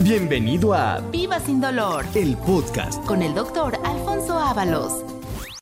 Bienvenido a Viva sin dolor el podcast. con el doctor Alfonso Ábalos.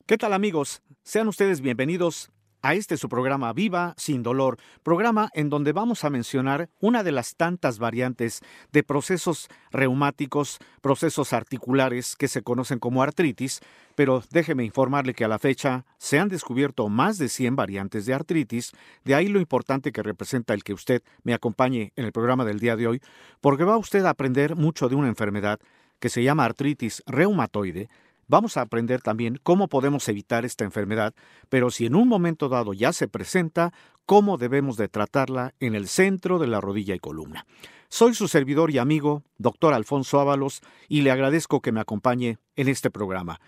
¿Qué tal amigos? Sean ustedes bienvenidos a este su programa Viva sin dolor, programa en donde vamos a mencionar una de las tantas variantes de procesos reumáticos, procesos articulares que se conocen como artritis, pero déjeme informarle que a la fecha se han descubierto más de 100 variantes de artritis, de ahí lo importante que representa el que usted me acompañe en el programa del día de hoy, porque va usted a aprender mucho de una enfermedad que se llama artritis reumatoide, Vamos a aprender también cómo podemos evitar esta enfermedad, pero si en un momento dado ya se presenta, cómo debemos de tratarla en el centro de la rodilla y columna. Soy su servidor y amigo, doctor Alfonso Ábalos, y le agradezco que me acompañe en este programa.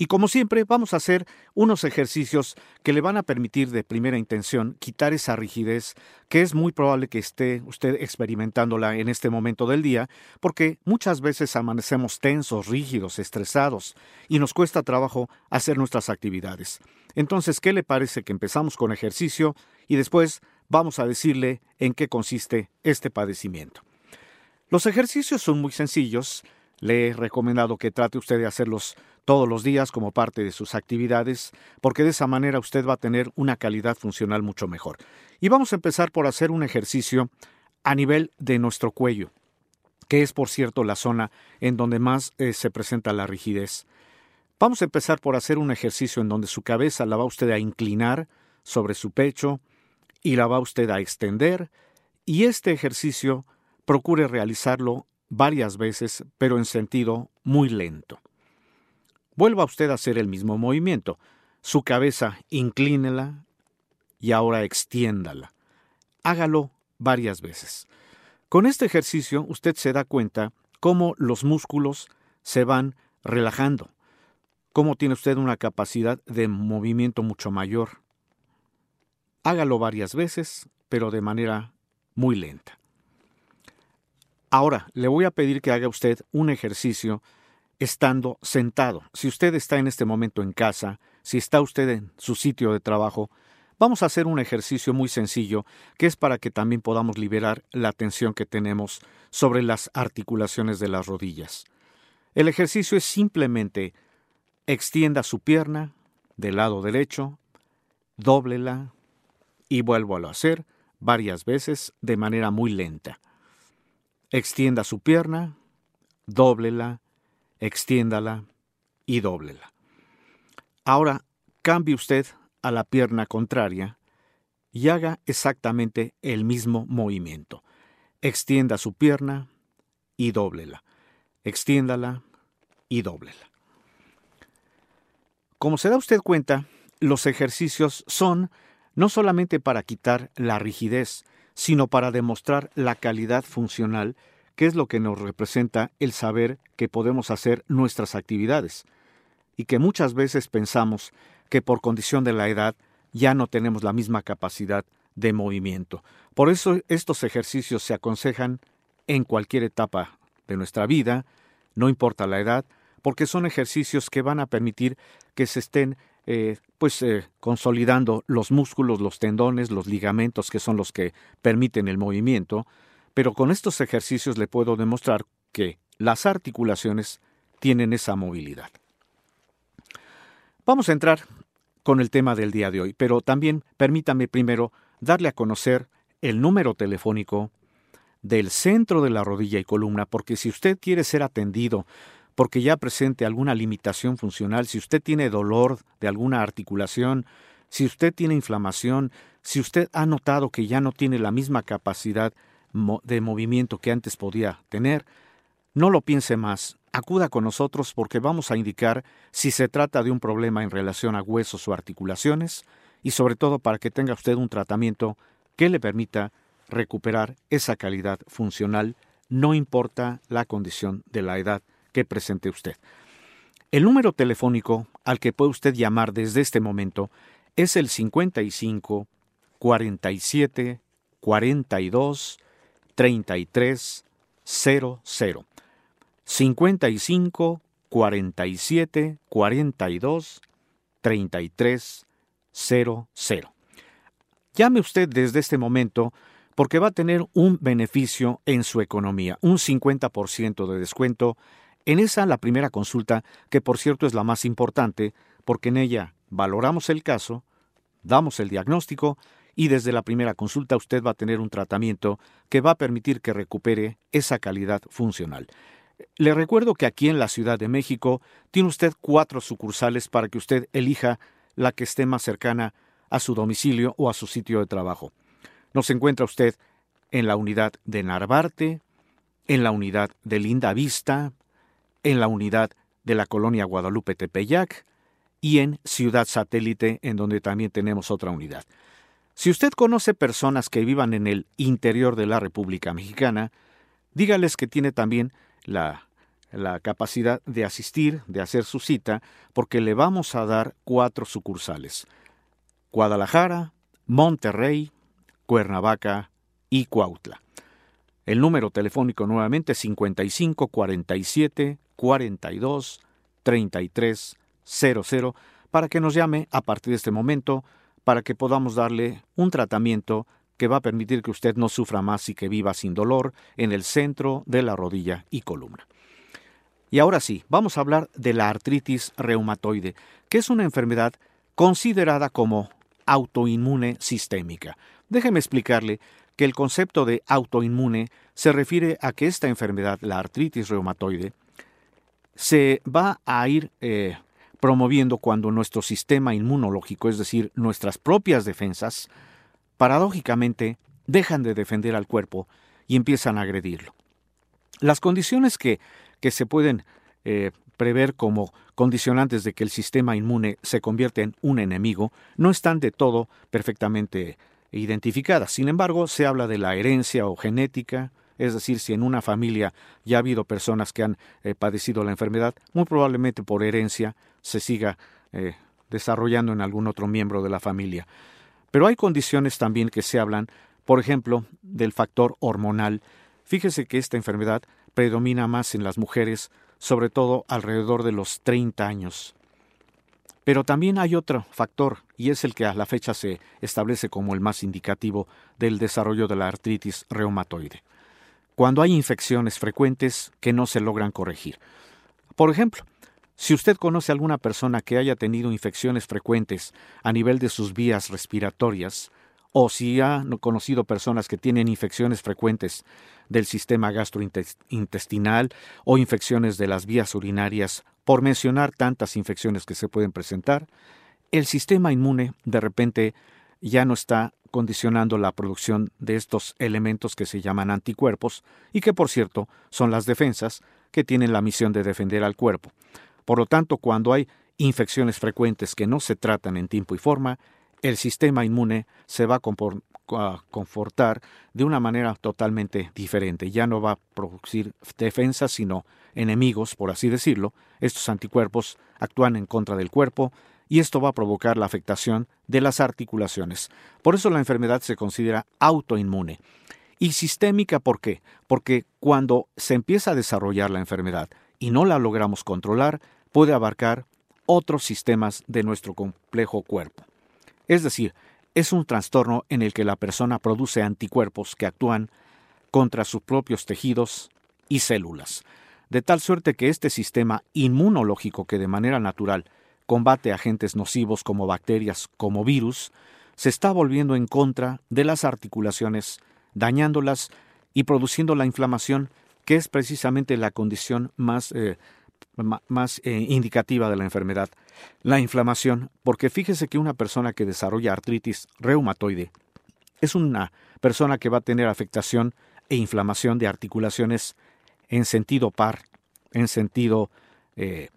Y como siempre, vamos a hacer unos ejercicios que le van a permitir de primera intención quitar esa rigidez que es muy probable que esté usted experimentándola en este momento del día, porque muchas veces amanecemos tensos, rígidos, estresados, y nos cuesta trabajo hacer nuestras actividades. Entonces, ¿qué le parece que empezamos con ejercicio y después vamos a decirle en qué consiste este padecimiento? Los ejercicios son muy sencillos, le he recomendado que trate usted de hacerlos todos los días como parte de sus actividades, porque de esa manera usted va a tener una calidad funcional mucho mejor. Y vamos a empezar por hacer un ejercicio a nivel de nuestro cuello, que es por cierto la zona en donde más eh, se presenta la rigidez. Vamos a empezar por hacer un ejercicio en donde su cabeza la va usted a inclinar sobre su pecho y la va usted a extender, y este ejercicio procure realizarlo varias veces, pero en sentido muy lento. Vuelva usted a hacer el mismo movimiento. Su cabeza inclínela y ahora extiéndala. Hágalo varias veces. Con este ejercicio usted se da cuenta cómo los músculos se van relajando, cómo tiene usted una capacidad de movimiento mucho mayor. Hágalo varias veces, pero de manera muy lenta. Ahora, le voy a pedir que haga usted un ejercicio estando sentado. Si usted está en este momento en casa, si está usted en su sitio de trabajo, vamos a hacer un ejercicio muy sencillo que es para que también podamos liberar la tensión que tenemos sobre las articulaciones de las rodillas. El ejercicio es simplemente extienda su pierna del lado derecho, dóblela y vuelvo a hacer varias veces de manera muy lenta. Extienda su pierna, dóblela, extiéndala y dóblela. Ahora cambie usted a la pierna contraria y haga exactamente el mismo movimiento. Extienda su pierna y dóblela. Extiéndala y dóblela. Como se da usted cuenta, los ejercicios son no solamente para quitar la rigidez, sino para demostrar la calidad funcional qué es lo que nos representa el saber que podemos hacer nuestras actividades y que muchas veces pensamos que por condición de la edad ya no tenemos la misma capacidad de movimiento. Por eso estos ejercicios se aconsejan en cualquier etapa de nuestra vida, no importa la edad, porque son ejercicios que van a permitir que se estén eh, pues eh, consolidando los músculos, los tendones, los ligamentos que son los que permiten el movimiento, pero con estos ejercicios le puedo demostrar que las articulaciones tienen esa movilidad. Vamos a entrar con el tema del día de hoy, pero también permítame primero darle a conocer el número telefónico del centro de la rodilla y columna, porque si usted quiere ser atendido porque ya presente alguna limitación funcional, si usted tiene dolor de alguna articulación, si usted tiene inflamación, si usted ha notado que ya no tiene la misma capacidad de movimiento que antes podía tener, no lo piense más, acuda con nosotros porque vamos a indicar si se trata de un problema en relación a huesos o articulaciones y sobre todo para que tenga usted un tratamiento que le permita recuperar esa calidad funcional, no importa la condición de la edad que presente usted. El número telefónico al que puede usted llamar desde este momento es el 55 47 42 33 00 55 47 42 33 00. Llame usted desde este momento porque va a tener un beneficio en su economía, un 50% de descuento en esa la primera consulta, que por cierto es la más importante, porque en ella valoramos el caso, damos el diagnóstico y desde la primera consulta usted va a tener un tratamiento que va a permitir que recupere esa calidad funcional. Le recuerdo que aquí en la Ciudad de México tiene usted cuatro sucursales para que usted elija la que esté más cercana a su domicilio o a su sitio de trabajo. Nos encuentra usted en la unidad de Narvarte, en la unidad de Linda Vista, en la unidad de la colonia Guadalupe Tepeyac y en Ciudad Satélite, en donde también tenemos otra unidad. Si usted conoce personas que vivan en el interior de la República Mexicana, dígales que tiene también la, la capacidad de asistir, de hacer su cita, porque le vamos a dar cuatro sucursales. Guadalajara, Monterrey, Cuernavaca y Cuautla. El número telefónico nuevamente es 55 47 42 33 00 para que nos llame a partir de este momento para que podamos darle un tratamiento que va a permitir que usted no sufra más y que viva sin dolor en el centro de la rodilla y columna. Y ahora sí, vamos a hablar de la artritis reumatoide, que es una enfermedad considerada como autoinmune sistémica. Déjeme explicarle que el concepto de autoinmune se refiere a que esta enfermedad, la artritis reumatoide, se va a ir eh, promoviendo cuando nuestro sistema inmunológico, es decir, nuestras propias defensas, paradójicamente dejan de defender al cuerpo y empiezan a agredirlo. Las condiciones que, que se pueden eh, prever como condicionantes de que el sistema inmune se convierta en un enemigo no están de todo perfectamente identificadas. Sin embargo, se habla de la herencia o genética, es decir, si en una familia ya ha habido personas que han eh, padecido la enfermedad, muy probablemente por herencia se siga eh, desarrollando en algún otro miembro de la familia. Pero hay condiciones también que se hablan, por ejemplo, del factor hormonal. Fíjese que esta enfermedad predomina más en las mujeres sobre todo alrededor de los 30 años. Pero también hay otro factor, y es el que a la fecha se establece como el más indicativo del desarrollo de la artritis reumatoide. Cuando hay infecciones frecuentes que no se logran corregir. Por ejemplo, si usted conoce a alguna persona que haya tenido infecciones frecuentes a nivel de sus vías respiratorias, o si ha conocido personas que tienen infecciones frecuentes del sistema gastrointestinal o infecciones de las vías urinarias, por mencionar tantas infecciones que se pueden presentar, el sistema inmune de repente ya no está condicionando la producción de estos elementos que se llaman anticuerpos y que por cierto son las defensas que tienen la misión de defender al cuerpo. Por lo tanto, cuando hay infecciones frecuentes que no se tratan en tiempo y forma, el sistema inmune se va a confortar de una manera totalmente diferente. Ya no va a producir defensas, sino enemigos, por así decirlo. Estos anticuerpos actúan en contra del cuerpo y esto va a provocar la afectación de las articulaciones. Por eso la enfermedad se considera autoinmune. Y sistémica, ¿por qué? Porque cuando se empieza a desarrollar la enfermedad y no la logramos controlar, puede abarcar otros sistemas de nuestro complejo cuerpo. Es decir, es un trastorno en el que la persona produce anticuerpos que actúan contra sus propios tejidos y células, de tal suerte que este sistema inmunológico que de manera natural combate agentes nocivos como bacterias, como virus, se está volviendo en contra de las articulaciones, dañándolas y produciendo la inflamación, que es precisamente la condición más eh, más eh, indicativa de la enfermedad, la inflamación, porque fíjese que una persona que desarrolla artritis reumatoide es una persona que va a tener afectación e inflamación de articulaciones en sentido par, en sentido eh,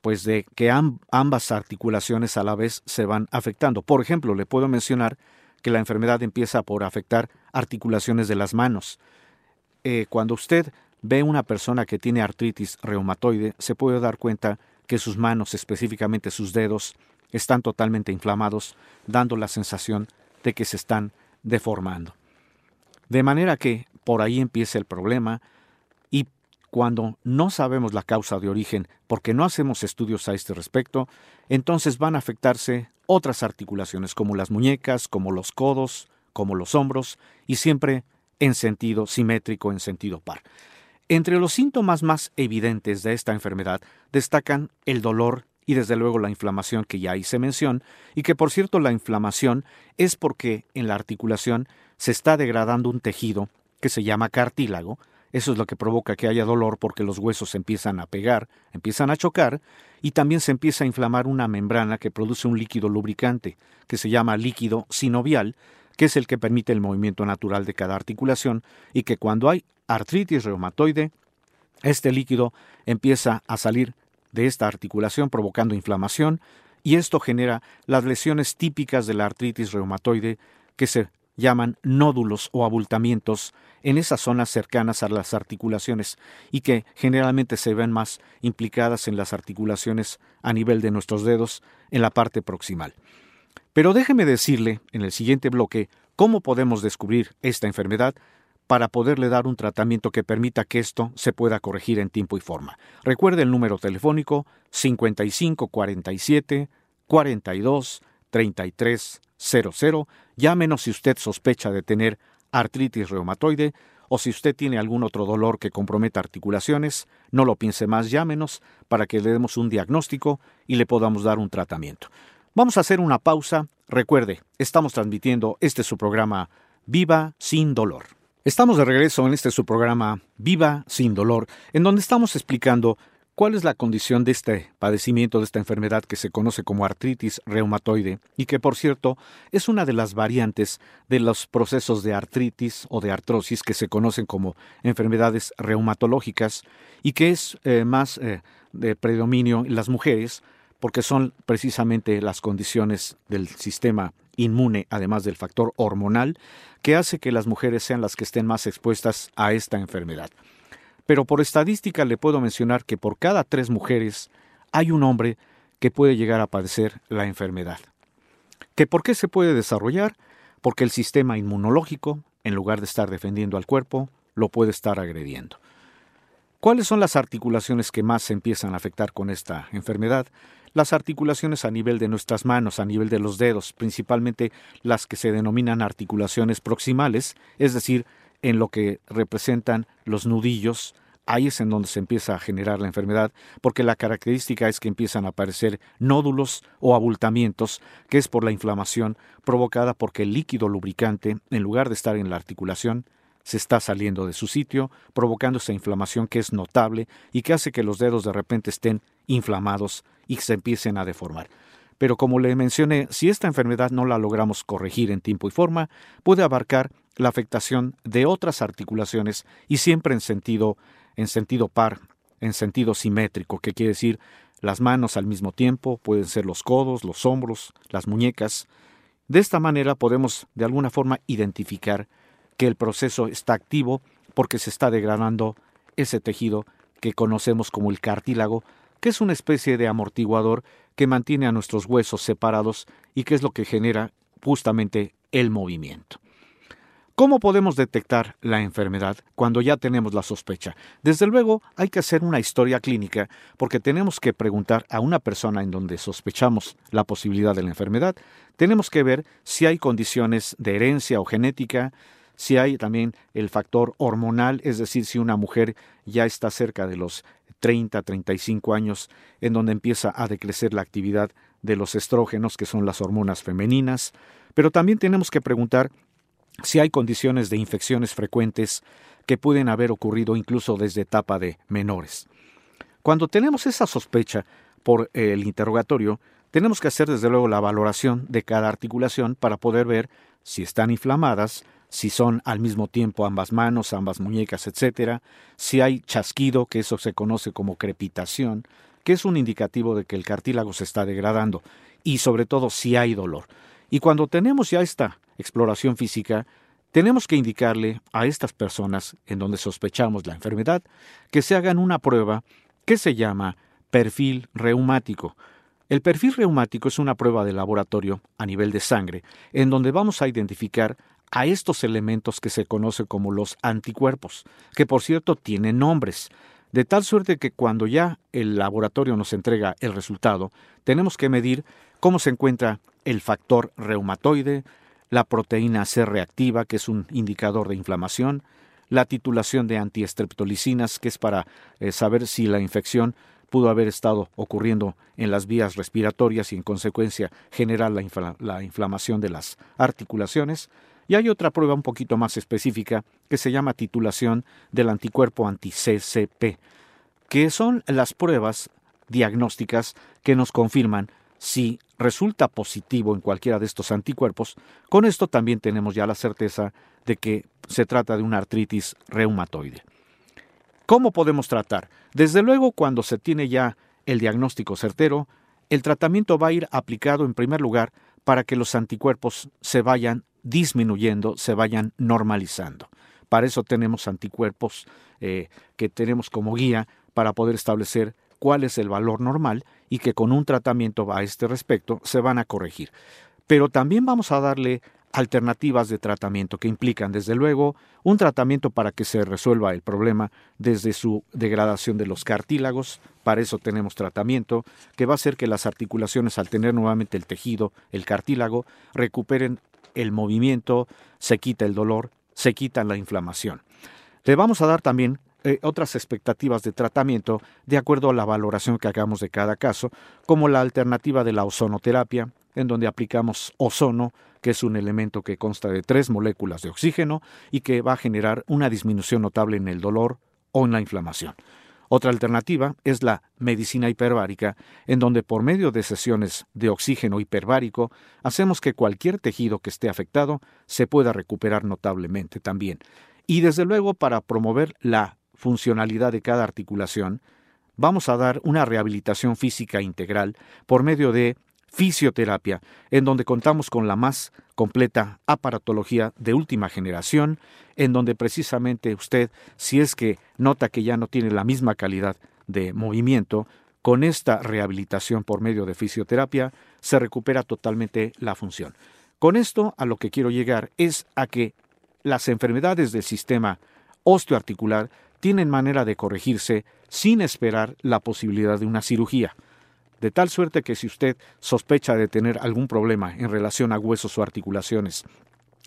pues de que ambas articulaciones a la vez se van afectando. Por ejemplo, le puedo mencionar que la enfermedad empieza por afectar articulaciones de las manos. Eh, cuando usted ve una persona que tiene artritis reumatoide, se puede dar cuenta que sus manos, específicamente sus dedos, están totalmente inflamados, dando la sensación de que se están deformando. De manera que por ahí empieza el problema y cuando no sabemos la causa de origen porque no hacemos estudios a este respecto, entonces van a afectarse otras articulaciones como las muñecas, como los codos, como los hombros y siempre en sentido simétrico, en sentido par. Entre los síntomas más evidentes de esta enfermedad destacan el dolor y desde luego la inflamación que ya hice mención, y que por cierto la inflamación es porque en la articulación se está degradando un tejido que se llama cartílago, eso es lo que provoca que haya dolor porque los huesos empiezan a pegar, empiezan a chocar, y también se empieza a inflamar una membrana que produce un líquido lubricante, que se llama líquido sinovial, que es el que permite el movimiento natural de cada articulación, y que cuando hay artritis reumatoide, este líquido empieza a salir de esta articulación provocando inflamación, y esto genera las lesiones típicas de la artritis reumatoide que se llaman nódulos o abultamientos en esas zonas cercanas a las articulaciones y que generalmente se ven más implicadas en las articulaciones a nivel de nuestros dedos en la parte proximal. Pero déjeme decirle en el siguiente bloque cómo podemos descubrir esta enfermedad para poderle dar un tratamiento que permita que esto se pueda corregir en tiempo y forma. Recuerde el número telefónico 5547 42 33 00. Llámenos si usted sospecha de tener artritis reumatoide o si usted tiene algún otro dolor que comprometa articulaciones, no lo piense más, llámenos para que le demos un diagnóstico y le podamos dar un tratamiento. Vamos a hacer una pausa. Recuerde, estamos transmitiendo este su programa Viva sin dolor. Estamos de regreso en este su programa Viva sin dolor, en donde estamos explicando cuál es la condición de este padecimiento, de esta enfermedad que se conoce como artritis reumatoide y que, por cierto, es una de las variantes de los procesos de artritis o de artrosis que se conocen como enfermedades reumatológicas y que es eh, más eh, de predominio en las mujeres porque son precisamente las condiciones del sistema inmune, además del factor hormonal, que hace que las mujeres sean las que estén más expuestas a esta enfermedad. Pero por estadística le puedo mencionar que por cada tres mujeres hay un hombre que puede llegar a padecer la enfermedad. ¿Que por qué se puede desarrollar? Porque el sistema inmunológico, en lugar de estar defendiendo al cuerpo, lo puede estar agrediendo. ¿Cuáles son las articulaciones que más se empiezan a afectar con esta enfermedad? Las articulaciones a nivel de nuestras manos, a nivel de los dedos, principalmente las que se denominan articulaciones proximales, es decir, en lo que representan los nudillos, ahí es en donde se empieza a generar la enfermedad, porque la característica es que empiezan a aparecer nódulos o abultamientos, que es por la inflamación provocada porque el líquido lubricante, en lugar de estar en la articulación, se está saliendo de su sitio, provocando esa inflamación que es notable y que hace que los dedos de repente estén inflamados y se empiecen a deformar. Pero como le mencioné, si esta enfermedad no la logramos corregir en tiempo y forma, puede abarcar la afectación de otras articulaciones y siempre en sentido, en sentido par, en sentido simétrico, que quiere decir las manos al mismo tiempo, pueden ser los codos, los hombros, las muñecas. De esta manera podemos de alguna forma identificar que el proceso está activo porque se está degradando ese tejido que conocemos como el cartílago, que es una especie de amortiguador que mantiene a nuestros huesos separados y que es lo que genera justamente el movimiento. ¿Cómo podemos detectar la enfermedad cuando ya tenemos la sospecha? Desde luego hay que hacer una historia clínica porque tenemos que preguntar a una persona en donde sospechamos la posibilidad de la enfermedad. Tenemos que ver si hay condiciones de herencia o genética, si hay también el factor hormonal, es decir, si una mujer ya está cerca de los 30, 35 años, en donde empieza a decrecer la actividad de los estrógenos, que son las hormonas femeninas, pero también tenemos que preguntar si hay condiciones de infecciones frecuentes que pueden haber ocurrido incluso desde etapa de menores. Cuando tenemos esa sospecha por el interrogatorio, tenemos que hacer desde luego la valoración de cada articulación para poder ver si están inflamadas, si son al mismo tiempo ambas manos, ambas muñecas, etcétera, si hay chasquido, que eso se conoce como crepitación, que es un indicativo de que el cartílago se está degradando, y sobre todo si hay dolor. Y cuando tenemos ya esta exploración física, tenemos que indicarle a estas personas en donde sospechamos la enfermedad que se hagan una prueba que se llama perfil reumático. El perfil reumático es una prueba de laboratorio a nivel de sangre en donde vamos a identificar a estos elementos que se conoce como los anticuerpos, que por cierto tienen nombres, de tal suerte que cuando ya el laboratorio nos entrega el resultado, tenemos que medir cómo se encuentra el factor reumatoide, la proteína C reactiva, que es un indicador de inflamación, la titulación de antiestreptolicinas, que es para eh, saber si la infección pudo haber estado ocurriendo en las vías respiratorias y en consecuencia generar la inflamación de las articulaciones. Y hay otra prueba un poquito más específica que se llama titulación del anticuerpo anti-CCP, que son las pruebas diagnósticas que nos confirman si resulta positivo en cualquiera de estos anticuerpos, con esto también tenemos ya la certeza de que se trata de una artritis reumatoide. ¿Cómo podemos tratar? Desde luego, cuando se tiene ya el diagnóstico certero, el tratamiento va a ir aplicado en primer lugar para que los anticuerpos se vayan disminuyendo, se vayan normalizando. Para eso tenemos anticuerpos eh, que tenemos como guía para poder establecer cuál es el valor normal y que con un tratamiento a este respecto se van a corregir. Pero también vamos a darle alternativas de tratamiento que implican, desde luego, un tratamiento para que se resuelva el problema desde su degradación de los cartílagos. Para eso tenemos tratamiento que va a hacer que las articulaciones, al tener nuevamente el tejido, el cartílago, recuperen el movimiento, se quita el dolor, se quita la inflamación. Le vamos a dar también eh, otras expectativas de tratamiento de acuerdo a la valoración que hagamos de cada caso, como la alternativa de la ozonoterapia, en donde aplicamos ozono, que es un elemento que consta de tres moléculas de oxígeno y que va a generar una disminución notable en el dolor o en la inflamación. Otra alternativa es la medicina hiperbárica, en donde por medio de sesiones de oxígeno hiperbárico hacemos que cualquier tejido que esté afectado se pueda recuperar notablemente también. Y desde luego para promover la funcionalidad de cada articulación, vamos a dar una rehabilitación física integral por medio de fisioterapia, en donde contamos con la más completa aparatología de última generación, en donde precisamente usted, si es que nota que ya no tiene la misma calidad de movimiento, con esta rehabilitación por medio de fisioterapia se recupera totalmente la función. Con esto a lo que quiero llegar es a que las enfermedades del sistema osteoarticular tienen manera de corregirse sin esperar la posibilidad de una cirugía. De tal suerte que si usted sospecha de tener algún problema en relación a huesos o articulaciones,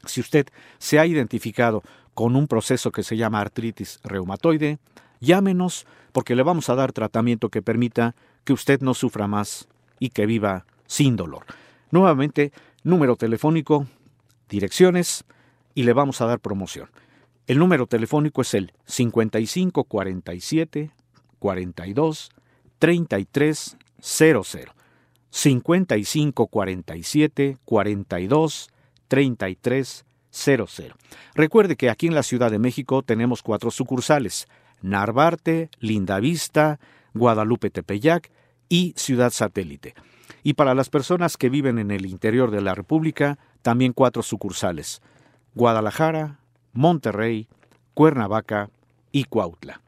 si usted se ha identificado con un proceso que se llama artritis reumatoide, llámenos porque le vamos a dar tratamiento que permita que usted no sufra más y que viva sin dolor. Nuevamente, número telefónico, direcciones y le vamos a dar promoción. El número telefónico es el 5547 42 33 00. 5547 42 33 00. Recuerde que aquí en la Ciudad de México tenemos cuatro sucursales: Narvarte, Lindavista, Guadalupe Tepeyac y Ciudad Satélite. Y para las personas que viven en el interior de la República, también cuatro sucursales: Guadalajara, Monterrey, Cuernavaca y Cuautla.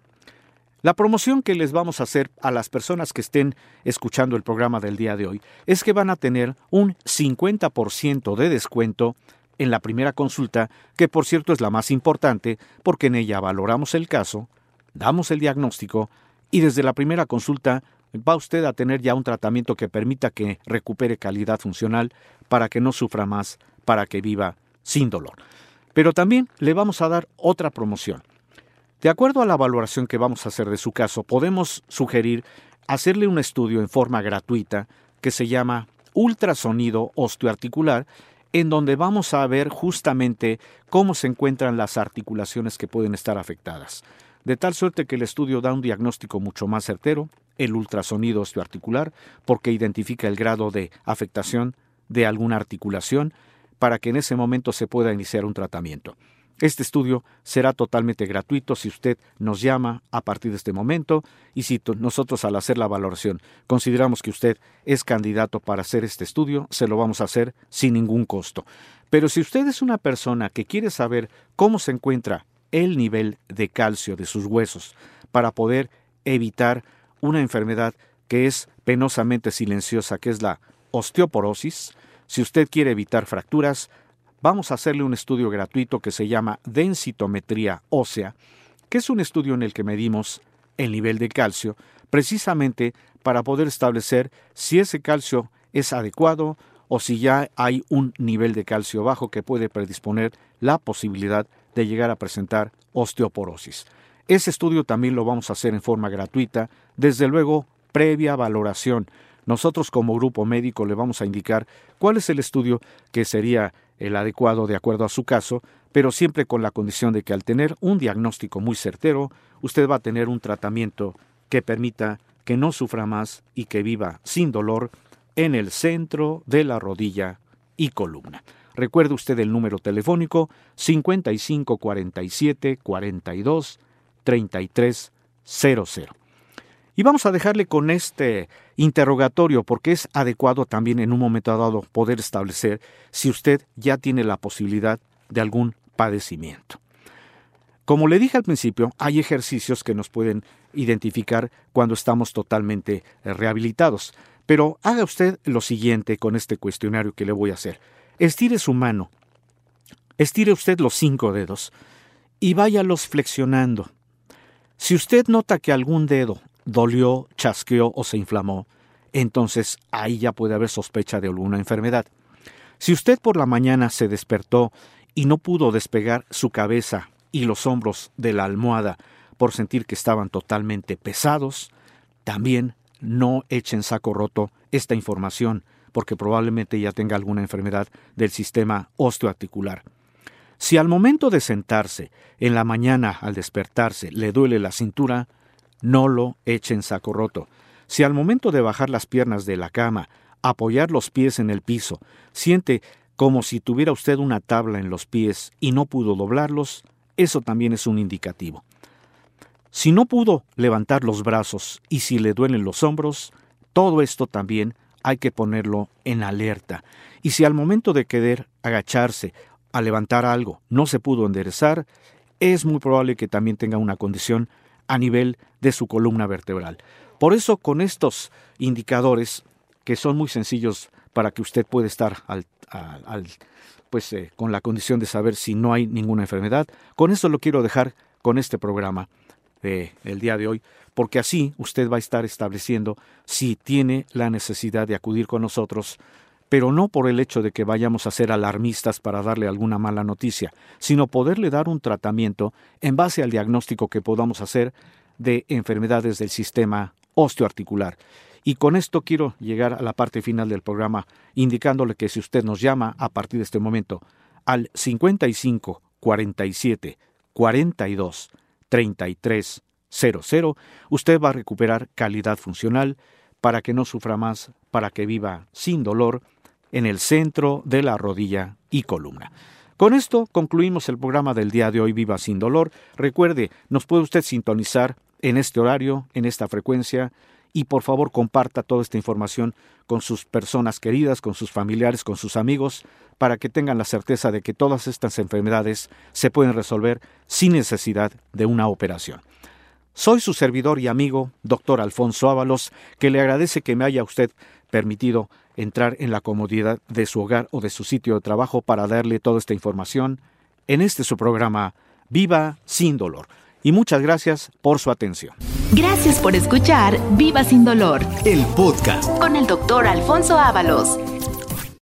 La promoción que les vamos a hacer a las personas que estén escuchando el programa del día de hoy es que van a tener un 50% de descuento en la primera consulta, que por cierto es la más importante porque en ella valoramos el caso, damos el diagnóstico y desde la primera consulta va usted a tener ya un tratamiento que permita que recupere calidad funcional para que no sufra más, para que viva sin dolor. Pero también le vamos a dar otra promoción. De acuerdo a la valoración que vamos a hacer de su caso, podemos sugerir hacerle un estudio en forma gratuita que se llama ultrasonido osteoarticular, en donde vamos a ver justamente cómo se encuentran las articulaciones que pueden estar afectadas. De tal suerte que el estudio da un diagnóstico mucho más certero, el ultrasonido osteoarticular, porque identifica el grado de afectación de alguna articulación para que en ese momento se pueda iniciar un tratamiento. Este estudio será totalmente gratuito si usted nos llama a partir de este momento y si nosotros al hacer la valoración consideramos que usted es candidato para hacer este estudio, se lo vamos a hacer sin ningún costo. Pero si usted es una persona que quiere saber cómo se encuentra el nivel de calcio de sus huesos para poder evitar una enfermedad que es penosamente silenciosa, que es la osteoporosis, si usted quiere evitar fracturas, vamos a hacerle un estudio gratuito que se llama densitometría ósea, que es un estudio en el que medimos el nivel de calcio, precisamente para poder establecer si ese calcio es adecuado o si ya hay un nivel de calcio bajo que puede predisponer la posibilidad de llegar a presentar osteoporosis. Ese estudio también lo vamos a hacer en forma gratuita, desde luego previa valoración. Nosotros como grupo médico le vamos a indicar cuál es el estudio que sería el adecuado de acuerdo a su caso, pero siempre con la condición de que al tener un diagnóstico muy certero, usted va a tener un tratamiento que permita que no sufra más y que viva sin dolor en el centro de la rodilla y columna. Recuerde usted el número telefónico 5547 42 3300. Y vamos a dejarle con este interrogatorio porque es adecuado también en un momento dado poder establecer si usted ya tiene la posibilidad de algún padecimiento. Como le dije al principio, hay ejercicios que nos pueden identificar cuando estamos totalmente eh, rehabilitados. Pero haga usted lo siguiente con este cuestionario que le voy a hacer. Estire su mano, estire usted los cinco dedos y váyalos flexionando. Si usted nota que algún dedo dolió, chasqueó o se inflamó, entonces ahí ya puede haber sospecha de alguna enfermedad. Si usted por la mañana se despertó y no pudo despegar su cabeza y los hombros de la almohada por sentir que estaban totalmente pesados, también no echen saco roto esta información, porque probablemente ya tenga alguna enfermedad del sistema osteoarticular. Si al momento de sentarse, en la mañana al despertarse, le duele la cintura, no lo echen saco roto. Si al momento de bajar las piernas de la cama, apoyar los pies en el piso, siente como si tuviera usted una tabla en los pies y no pudo doblarlos, eso también es un indicativo. Si no pudo levantar los brazos y si le duelen los hombros, todo esto también hay que ponerlo en alerta. Y si al momento de querer agacharse a levantar algo no se pudo enderezar, es muy probable que también tenga una condición a nivel de su columna vertebral. Por eso con estos indicadores, que son muy sencillos para que usted pueda estar al, pues, eh, con la condición de saber si no hay ninguna enfermedad. Con eso lo quiero dejar con este programa del el día de hoy, porque así usted va a estar estableciendo si tiene la necesidad de acudir con nosotros, pero no por el hecho de que vayamos a ser alarmistas para darle alguna mala noticia, sino poderle dar un tratamiento en base al diagnóstico que podamos hacer de enfermedades del sistema osteoarticular. Y con esto quiero llegar a la parte final del programa, indicándole que si usted nos llama a partir de este momento al 55 47 42 33 00, usted va a recuperar calidad funcional para que no sufra más, para que viva sin dolor en el centro de la rodilla y columna. Con esto concluimos el programa del día de hoy Viva sin dolor. Recuerde, nos puede usted sintonizar en este horario, en esta frecuencia, y por favor comparta toda esta información con sus personas queridas, con sus familiares, con sus amigos, para que tengan la certeza de que todas estas enfermedades se pueden resolver sin necesidad de una operación. Soy su servidor y amigo, doctor Alfonso Ábalos, que le agradece que me haya usted permitido entrar en la comodidad de su hogar o de su sitio de trabajo para darle toda esta información en este su programa Viva sin dolor y muchas gracias por su atención. Gracias por escuchar Viva sin dolor El podcast. con el doctor Alfonso Ábalos.